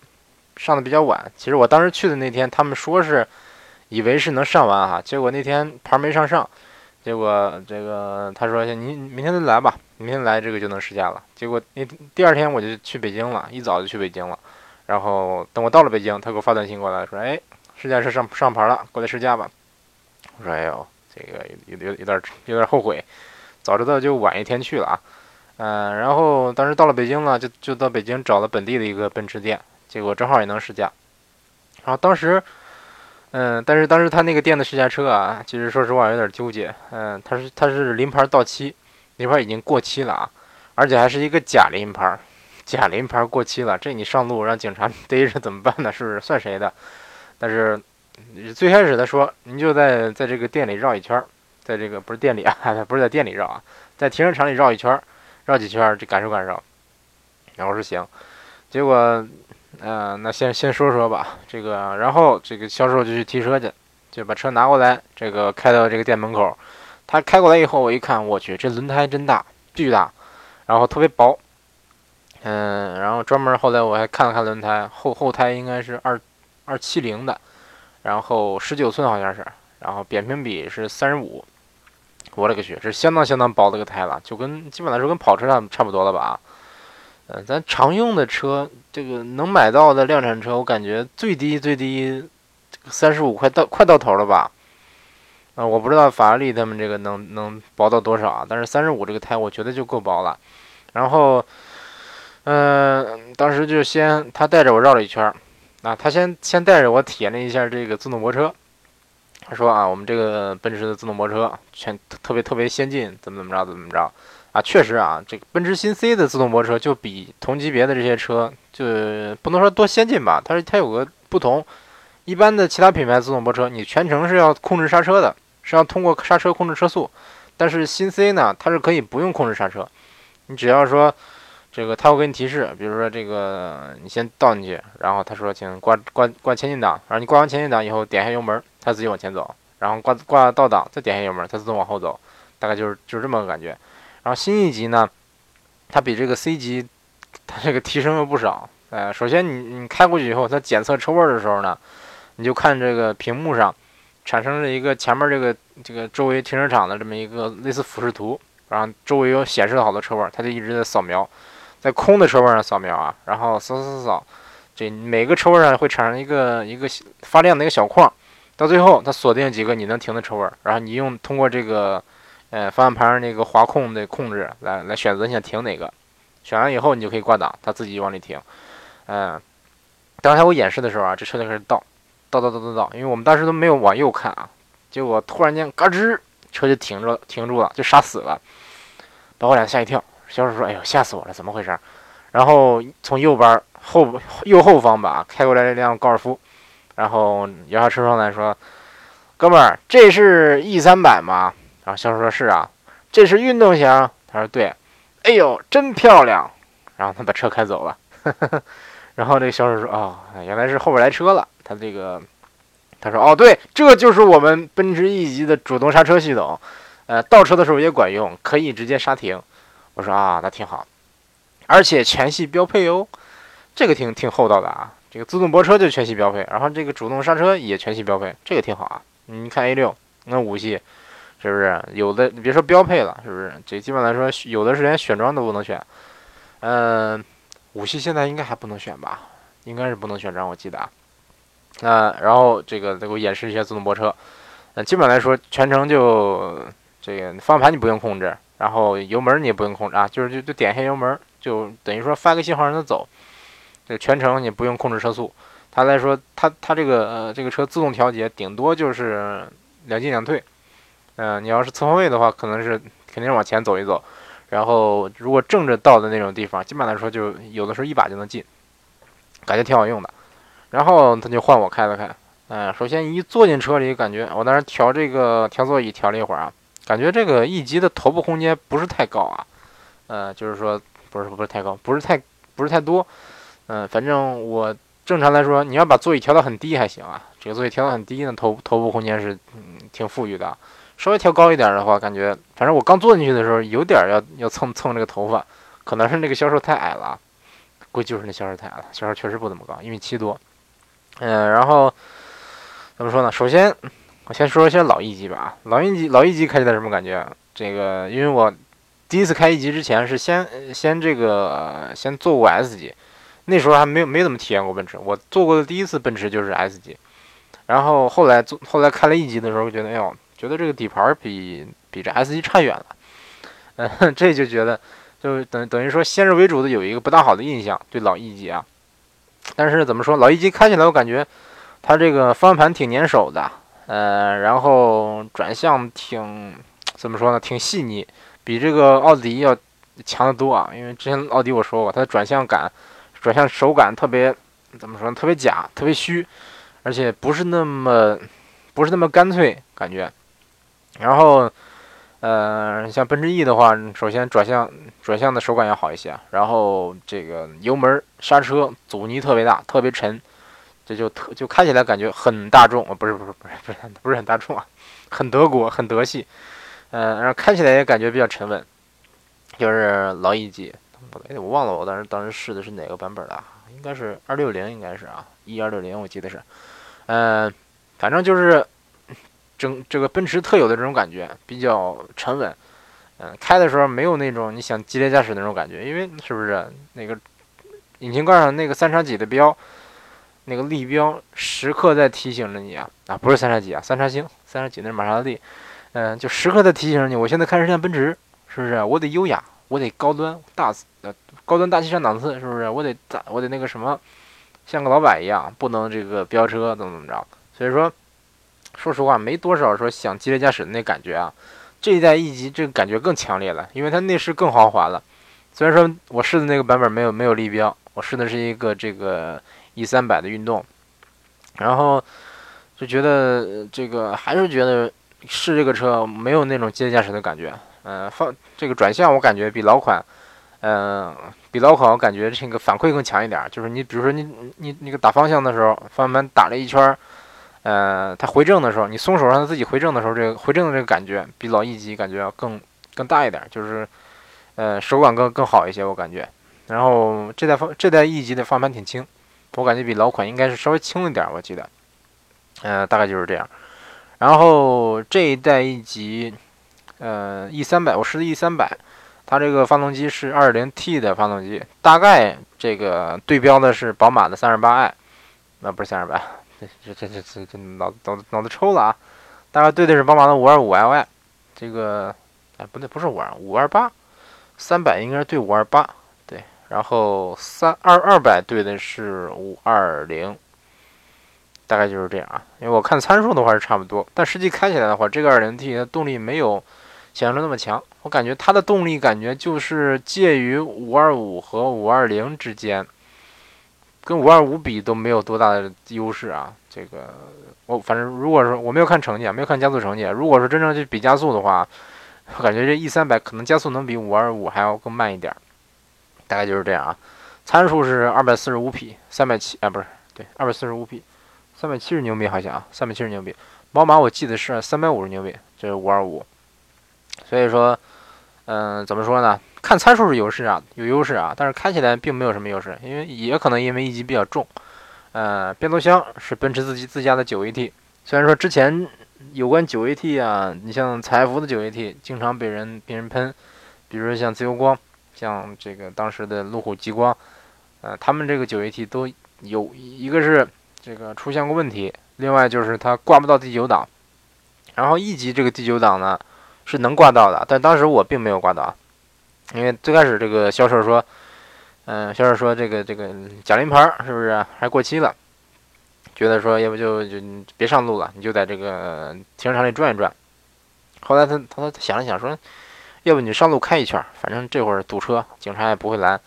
上的比较晚。其实我当时去的那天，他们说是以为是能上完哈，结果那天牌没上上，结果这个他说您明天再来吧，明天来这个就能试驾了。结果那第二天我就去北京了，一早就去北京了，然后等我到了北京，他给我发短信过来说，哎。试驾车上上牌了，过来试驾吧。我说：“哎呦，这个有有有点有点后悔，早知道就晚一天去了啊。”嗯，然后当时到了北京了，就就到北京找了本地的一个奔驰店，结果正好也能试驾。然后当时，嗯，但是当时他那个店的试驾车啊，其实说实话有点纠结。嗯，他是他是临牌到期，临牌已经过期了啊，而且还是一个假临牌，假临牌过期了，这你上路让警察逮着怎么办呢？是不是算谁的？但是最开始他说，您就在在这个店里绕一圈，在这个不是店里啊，不是在店里绕啊，在停车场里绕一圈，绕几圈就感受感受。然后说行，结果，嗯，那先先说说吧，这个，然后这个销售就去提车去，就把车拿过来，这个开到这个店门口。他开过来以后，我一看，我去，这轮胎真大，巨大，然后特别薄，嗯，然后专门后来我还看了看轮胎，后后胎应该是二。二七零的，然后十九寸好像是，然后扁平比是三十五，我勒个去，这相当相当薄的个胎了，就跟基本来说跟跑车上差不多了吧？嗯，咱常用的车，这个能买到的量产车，我感觉最低最低三十五快到快到头了吧？啊，我不知道法拉利他们这个能能薄到多少啊，但是三十五这个胎我觉得就够薄了。然后，嗯，当时就先他带着我绕了一圈儿，啊，他先先带着我体验了一下这个自动泊车。他说啊，我们这个奔驰的自动泊车全特别特别先进，怎么怎么着怎么着啊？确实啊，这个奔驰新 C 的自动泊车就比同级别的这些车就不能说多先进吧，它是它有个不同，一般的其他品牌自动泊车你全程是要控制刹车的，是要通过刹车控制车速，但是新 C 呢，它是可以不用控制刹车，你只要说这个，它会给你提示，比如说这个你先倒进去，然后他说请挂挂挂前进档，然后你挂完前进档以后点一下油门。它自己往前走，然后挂挂倒档，再点下油门，它自动往后走，大概就是就是这么个感觉。然后新一级呢，它比这个 C 级，它这个提升了不少。呃，首先你你开过去以后，它检测车位的时候呢，你就看这个屏幕上产生了一个前面这个这个周围停车场的这么一个类似俯视图，然后周围有显示了好多车位，它就一直在扫描，在空的车位上扫描啊，然后扫扫扫扫，这每个车位上会产生一个一个发亮的一个小框。到最后，它锁定几个你能停的车位，然后你用通过这个，呃，方向盘上那个滑控的控制来来选择你想停哪个，选完以后你就可以挂档，它自己往里停。嗯，当时他给我演示的时候啊，这车就开始倒，倒倒倒倒倒，因为我们当时都没有往右看啊，结果突然间嘎吱，车就停住了，停住了，就刹死了，把我俩吓一跳。销售说：“哎呦，吓死我了，怎么回事？”然后从右边后右后方吧开过来一辆高尔夫。然后摇下车窗来说：“哥们儿，这是 E 三百吗？”然后销售说：“是啊，这是运动型。”他说：“对。”哎呦，真漂亮！然后他把车开走了。然后这个销售说：“哦，原来是后边来车了。”他这个，他说：“哦，对，这就是我们奔驰 E 级的主动刹车系统，呃，倒车的时候也管用，可以直接刹停。”我说：“啊，那挺好，而且全系标配哦，这个挺挺厚道的啊。”这个自动泊车就全系标配，然后这个主动刹车也全系标配，这个挺好啊。你看 A 六，那五系，是不是有的？你别说标配了，是不是？这基本来说，有的是连选装都不能选。嗯，五系现在应该还不能选吧？应该是不能选装，我记得啊。那然后这个再给我演示一下自动泊车。那基本来说，全程就这个方向盘你不用控制，然后油门你也不用控制啊，就是就就点一下油门，就等于说发个信号让它走。这全程你不用控制车速，它来说，它它这个呃这个车自动调节，顶多就是两进两退。嗯，你要是侧方位的话，可能是肯定是往前走一走。然后如果正着到的那种地方，基本来说就有的时候一把就能进，感觉挺好用的。然后他就换我开了开，嗯，首先一坐进车里，感觉我当时调这个调座椅调了一会儿啊，感觉这个 E 级的头部空间不是太高啊，呃，就是说不是不是太高，不是太不是太多。嗯，反正我正常来说，你要把座椅调到很低还行啊。这个座椅调到很低呢，头头部空间是嗯挺富裕的。稍微调高一点的话，感觉反正我刚坐进去的时候有点要要蹭蹭这个头发，可能是那个销售太矮了，估计就是那销售太矮了。销售确实不怎么高，一米七多。嗯，然后怎么说呢？首先我先说一下老一级吧。老一级老一级开起来什么感觉？这个因为我第一次开一级之前是先先这个先坐过 S 级。那时候还没有没怎么体验过奔驰，我坐过的第一次奔驰就是 S 级，然后后来坐后来开了一级的时候，觉得哎呦，觉得这个底盘比比这 S 级差远了，嗯，这就觉得就等等于说先入为主的有一个不大好的印象对老一级啊，但是怎么说老一级开起来我感觉它这个方向盘挺粘手的，呃，然后转向挺怎么说呢，挺细腻，比这个奥迪要强得多啊，因为之前奥迪我说过它的转向感。转向手感特别，怎么说呢？特别假，特别虚，而且不是那么，不是那么干脆感觉。然后，呃，像奔驰 E 的话，首先转向转向的手感要好一些，然后这个油门刹车阻尼特别大，特别沉，这就特就开起来感觉很大众啊，不是不是不是不是不是很大众啊，很德国，很德系。嗯，然后开起来也感觉比较沉稳，就是老 E 级。哎，我忘了我当时当时试的是哪个版本了，应该是二六零，应该是啊，一二六零，我记得是，嗯，反正就是整这个奔驰特有的这种感觉，比较沉稳，嗯，开的时候没有那种你想激烈驾驶那种感觉，因为是不是那个引擎盖上那个三叉戟的标，那个立标时刻在提醒着你啊，啊，不是三叉戟啊，三叉星，三叉戟那是玛莎拉蒂，嗯，就时刻在提醒着你，我现在开始像奔驰，是不是？我得优雅，我得高端大呃高端大气上档次，是不是？我得大我得那个什么，像个老板一样，不能这个飙车怎么怎么着。所以说，说实话，没多少说想激烈驾驶的那感觉啊。这一代 E 级这个感觉更强烈了，因为它内饰更豪华了。虽然说我试的那个版本没有没有立标，我试的是一个这个 E 三百的运动，然后就觉得这个还是觉得试这个车没有那种激烈驾驶的感觉。嗯，放这个转向我感觉比老款，嗯，比老款我感觉这个反馈更强一点。就是你比如说你你那个打方向的时候，方向盘打了一圈。呃，它回正的时候，你松手让它自己回正的时候，这个回正的这个感觉比老 E 级感觉要更更大一点，就是，呃，手感更更好一些，我感觉。然后这代方这代 E 级的方向盘挺轻，我感觉比老款应该是稍微轻一点，我记得。呃，大概就是这样。然后这一代一级，呃，E 三百，我试的 E 三百，它这个发动机是 2.0T 的发动机，大概这个对标的是宝马的 38i，那不是38。这这这这这这脑脑脑子抽了啊！大概对的是宝马的五二五 Li，这个哎不对，不是五二五二八，三百应该是对五二八，然后三二二百对的是五二零，大概就是这样啊。因为我看参数的话是差不多，但实际开起来的话，这个二零 T 的动力没有想象中那么强，我感觉它的动力感觉就是介于五二五和五二零之间。跟五二五比都没有多大的优势啊！这个我反正如果说我没有看成绩啊，没有看加速成绩。如果说真正去比加速的话，我感觉这 E 三百可能加速能比五二五还要更慢一点，大概就是这样啊。参数是二百四十五匹，三百七啊，不是对，二百四十五匹，三百七十牛米好像啊，三百七十牛米。宝马我记得是三百五十牛米，这是五二五。所以说，嗯，怎么说呢？看参数是优势啊，有优势啊，但是开起来并没有什么优势，因为也可能因为一级比较重。呃，变速箱是奔驰自己自家的九 AT，虽然说之前有关九 AT 啊，你像采孚的九 AT 经常被人被人喷，比如说像自由光，像这个当时的路虎极光，呃，他们这个九 AT 都有一个是这个出现过问题，另外就是它挂不到第九档，然后 E 级这个第九档呢是能挂到的，但当时我并没有挂到。因为最开始这个销售说，嗯，销售说这个这个奖励牌是不是还过期了？觉得说要不就就别上路了，你就在这个停车场里转一转。后来他他他想了想说，要不你上路开一圈，反正这会儿堵车，警察也不会拦。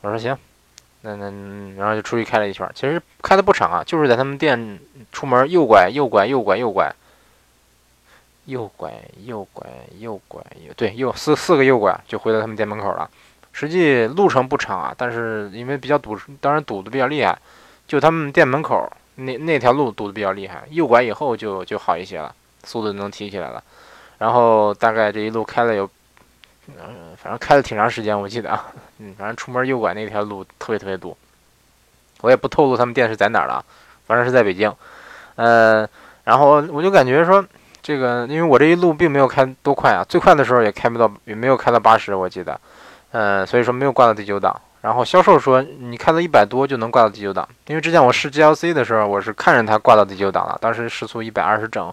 我说行，那那然后就出去开了一圈，其实开的不长啊，就是在他们店出门右拐右拐右拐右拐。右拐，右拐，右拐，右对，右四四个右拐就回到他们店门口了。实际路程不长啊，但是因为比较堵，当然堵的比较厉害。就他们店门口那那条路堵的比较厉害，右拐以后就就好一些了，速度能提起来了。然后大概这一路开了有，嗯，反正开了挺长时间，我记得啊，嗯，反正出门右拐那条路特别特别堵。我也不透露他们店是在哪儿了，反正是在北京。呃，然后我就感觉说。这个，因为我这一路并没有开多快啊，最快的时候也开不到，也没有开到八十，我记得，呃，所以说没有挂到第九档。然后销售说你开到一百多就能挂到第九档，因为之前我试 GLC 的时候，我是看着它挂到第九档了，当时时速一百二十整，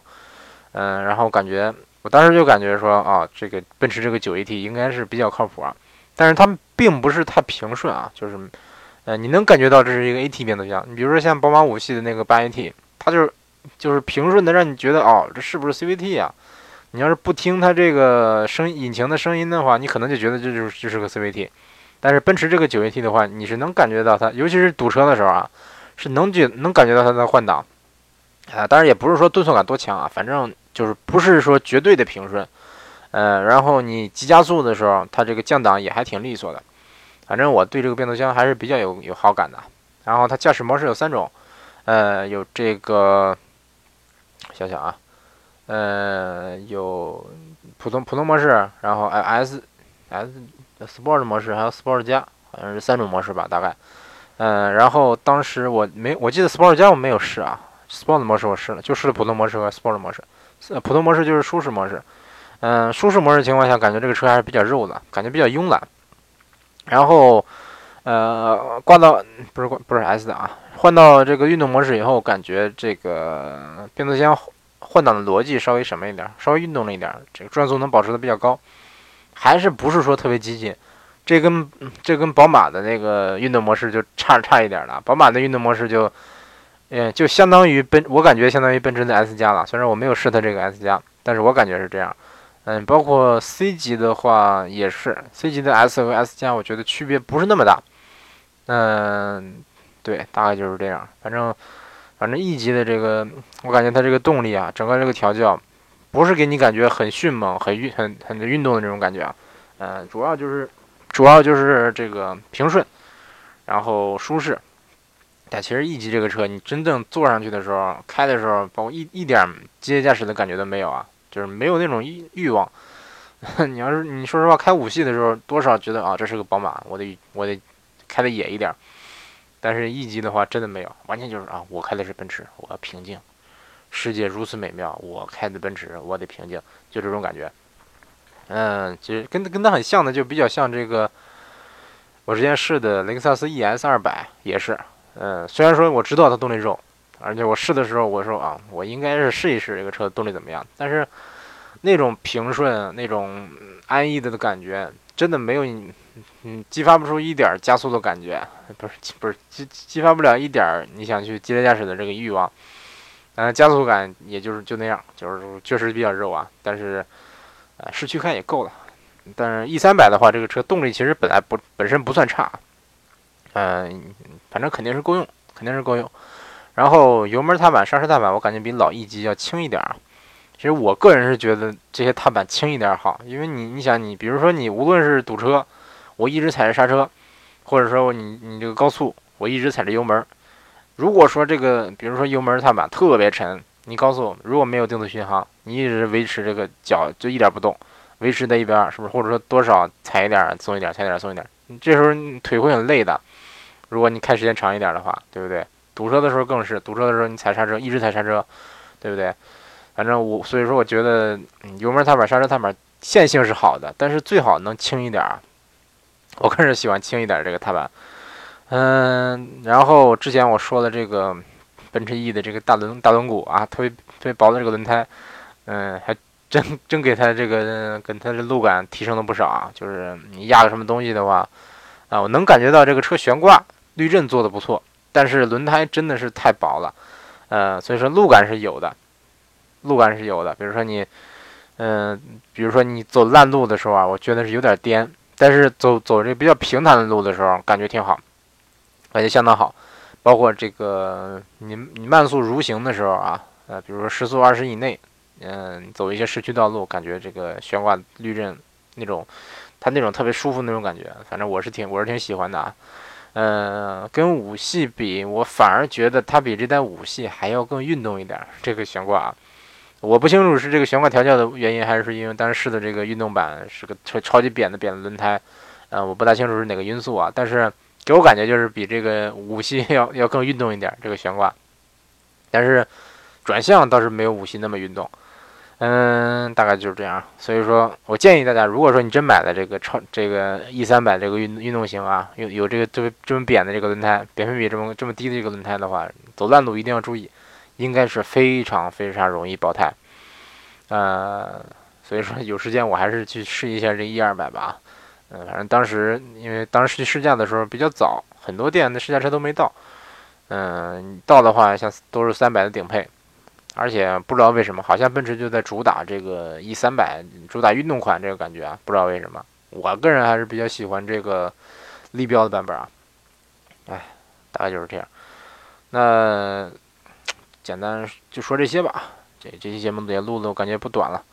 嗯，然后感觉我当时就感觉说啊，这个奔驰这个九 AT 应该是比较靠谱啊，但是它并不是太平顺啊，就是，呃，你能感觉到这是一个 AT 变速箱，你比如说像宝马五系的那个八 AT，它就是。就是平顺的，让你觉得哦，这是不是 CVT 啊？你要是不听它这个声引擎的声音的话，你可能就觉得这就是就是个 CVT。但是奔驰这个九 AT 的话，你是能感觉到它，尤其是堵车的时候啊，是能觉能感觉到它在换挡啊。当然也不是说顿挫感多强啊，反正就是不是说绝对的平顺。呃，然后你急加速的时候，它这个降档也还挺利索的。反正我对这个变速箱还是比较有有好感的。然后它驾驶模式有三种，呃，有这个。想想啊，呃，有普通普通模式，然后 S S Sport 模式，还有 Sport 加，好像是三种模式吧，大概。嗯，然后当时我没，我记得 Sport 加我没有试啊，Sport 模式我试了，就试了普通模式和 Sport 模式。普通模式就是舒适模式，嗯，舒适模式情况下，感觉这个车还是比较肉的，感觉比较慵懒。然后，呃，挂到不是挂不是 S 的啊。换到这个运动模式以后，感觉这个变速箱换挡的逻辑稍微什么一点，稍微运动了一点，这个转速能保持的比较高，还是不是说特别激进。这跟这跟宝马的那个运动模式就差差一点了。宝马的运动模式就，嗯，就相当于奔，我感觉相当于奔驰的 S 加了。虽然我没有试它这个 S 加，但是我感觉是这样。嗯，包括 C 级的话也是，C 级的 S 和 S 加，我觉得区别不是那么大。嗯，对，大概就是这样。反正反正 E 级的这个，我感觉它这个动力啊，整个这个调教，不是给你感觉很迅猛、很运、很很运动的这种感觉啊。嗯，主要就是。主要就是这个平顺，然后舒适。但其实 E 级这个车，你真正坐上去的时候，开的时候，包括一一点机械驾驶的感觉都没有啊，就是没有那种欲欲望。你要是你说实话，开五系的时候，多少觉得啊，这是个宝马，我得我得开的野一点。但是 E 级的话，真的没有，完全就是啊，我开的是奔驰，我要平静。世界如此美妙，我开的奔驰，我得平静，就这种感觉。嗯，其实跟跟它很像的，就比较像这个，我之前试的雷克萨斯 ES 二百也是。嗯，虽然说我知道它动力肉，而且我试的时候我说啊，我应该是试一试这个车动力怎么样。但是那种平顺、那种安逸的的感觉，真的没有你，嗯，激发不出一点加速的感觉，不是不是激激发不了一点你想去激烈驾驶的这个欲望。嗯，加速感也就是就那样，就是确实比较肉啊，但是。啊，市区开也够了，但是 E 三百的话，这个车动力其实本来不本身不算差，嗯，反正肯定是够用，肯定是够用。然后油门踏板、刹车踏板，我感觉比老 E 级要轻一点啊。其实我个人是觉得这些踏板轻一点好，因为你你想你，比如说你无论是堵车，我一直踩着刹车，或者说你你这个高速，我一直踩着油门。如果说这个，比如说油门踏板特别沉。你告诉我，如果没有定速巡航，你一直维持这个脚就一点不动，维持在一边，是不是？或者说多少踩一点松一点，踩一点松一点，你这时候你腿会很累的。如果你开时间长一点的话，对不对？堵车的时候更是，堵车的时候你踩刹车，一直踩刹车，对不对？反正我所以说，我觉得油门踏板、刹车踏板线性是好的，但是最好能轻一点啊。我个人喜欢轻一点这个踏板。嗯，然后之前我说的这个。奔驰 E 的这个大轮大轮毂啊，特别特别薄的这个轮胎，嗯，还真真给它这个跟它的路感提升了不少啊。就是你压个什么东西的话，啊，我能感觉到这个车悬挂滤震做的不错，但是轮胎真的是太薄了，呃，所以说路感是有的，路感是有的。比如说你，嗯，比如说你走烂路的时候啊，我觉得是有点颠，但是走走这比较平坦的路的时候，感觉挺好，感觉相当好。包括这个，你你慢速如行的时候啊，呃，比如说时速二十以内，嗯，走一些市区道路，感觉这个悬挂滤震那种，它那种特别舒服那种感觉，反正我是挺我是挺喜欢的啊。嗯，跟五系比，我反而觉得它比这代五系还要更运动一点。这个悬挂啊，我不清楚是这个悬挂调教的原因，还是因为当时试的这个运动版是个超超级扁的扁的轮胎，嗯，我不大清楚是哪个因素啊，但是。给我感觉就是比这个五系要要更运动一点，这个悬挂，但是转向倒是没有五系那么运动，嗯，大概就是这样。所以说我建议大家，如果说你真买了这个超这个 E 三百这个运运动型啊，有有这个这么这么扁的这个轮胎，扁平比这么这么低的这个轮胎的话，走烂路一定要注意，应该是非常非常容易爆胎，呃，所以说有时间我还是去试一下这 E 二百吧。嗯，反正当时因为当时去试驾的时候比较早，很多店的试驾车都没到。嗯，到的话像都是三百的顶配，而且不知道为什么，好像奔驰就在主打这个 E 三百，主打运动款这个感觉啊，不知道为什么。我个人还是比较喜欢这个立标的版本啊。哎，大概就是这样。那简单就说这些吧，这这期节目也录的我感觉不短了。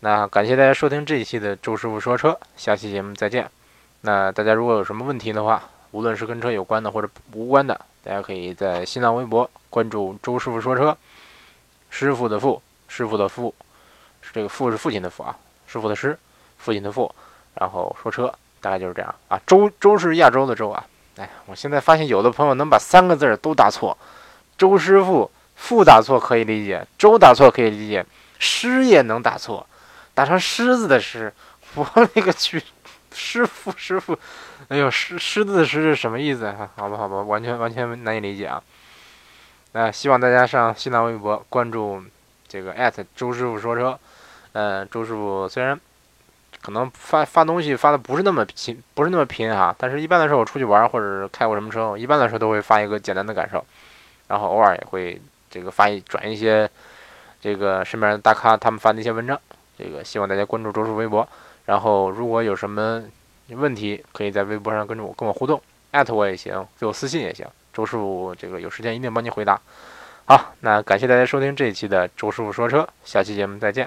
那感谢大家收听这一期的周师傅说车，下期节目再见。那大家如果有什么问题的话，无论是跟车有关的或者无关的，大家可以在新浪微博关注周师傅说车，师傅的父，师傅的父，是这个父是父亲的父啊，师傅的师，父亲的父，然后说车，大概就是这样啊。周周是亚洲的周啊，哎，我现在发现有的朋友能把三个字都打错，周师傅父打错可以理解，周打错可以理解，师也能打错。打成狮子的狮，我勒个去！师傅师傅，哎呦，狮狮子的狮是什么意思啊？好吧好吧，完全完全难以理解啊。那希望大家上新浪微博关注这个艾特周师傅说车。嗯，周师傅虽然可能发发东西发的不是那么频，不是那么频哈，但是一般来说我出去玩或者开过什么车，一般来说都会发一个简单的感受，然后偶尔也会这个发一转一些这个身边的大咖他们发的一些文章，这个希望大家关注周师傅微博，然后如果有什么问题，可以在微博上跟着我跟我互动，艾特我也行，给我私信也行，周师傅这个有时间一定帮您回答。好，那感谢大家收听这一期的周师傅说车，下期节目再见。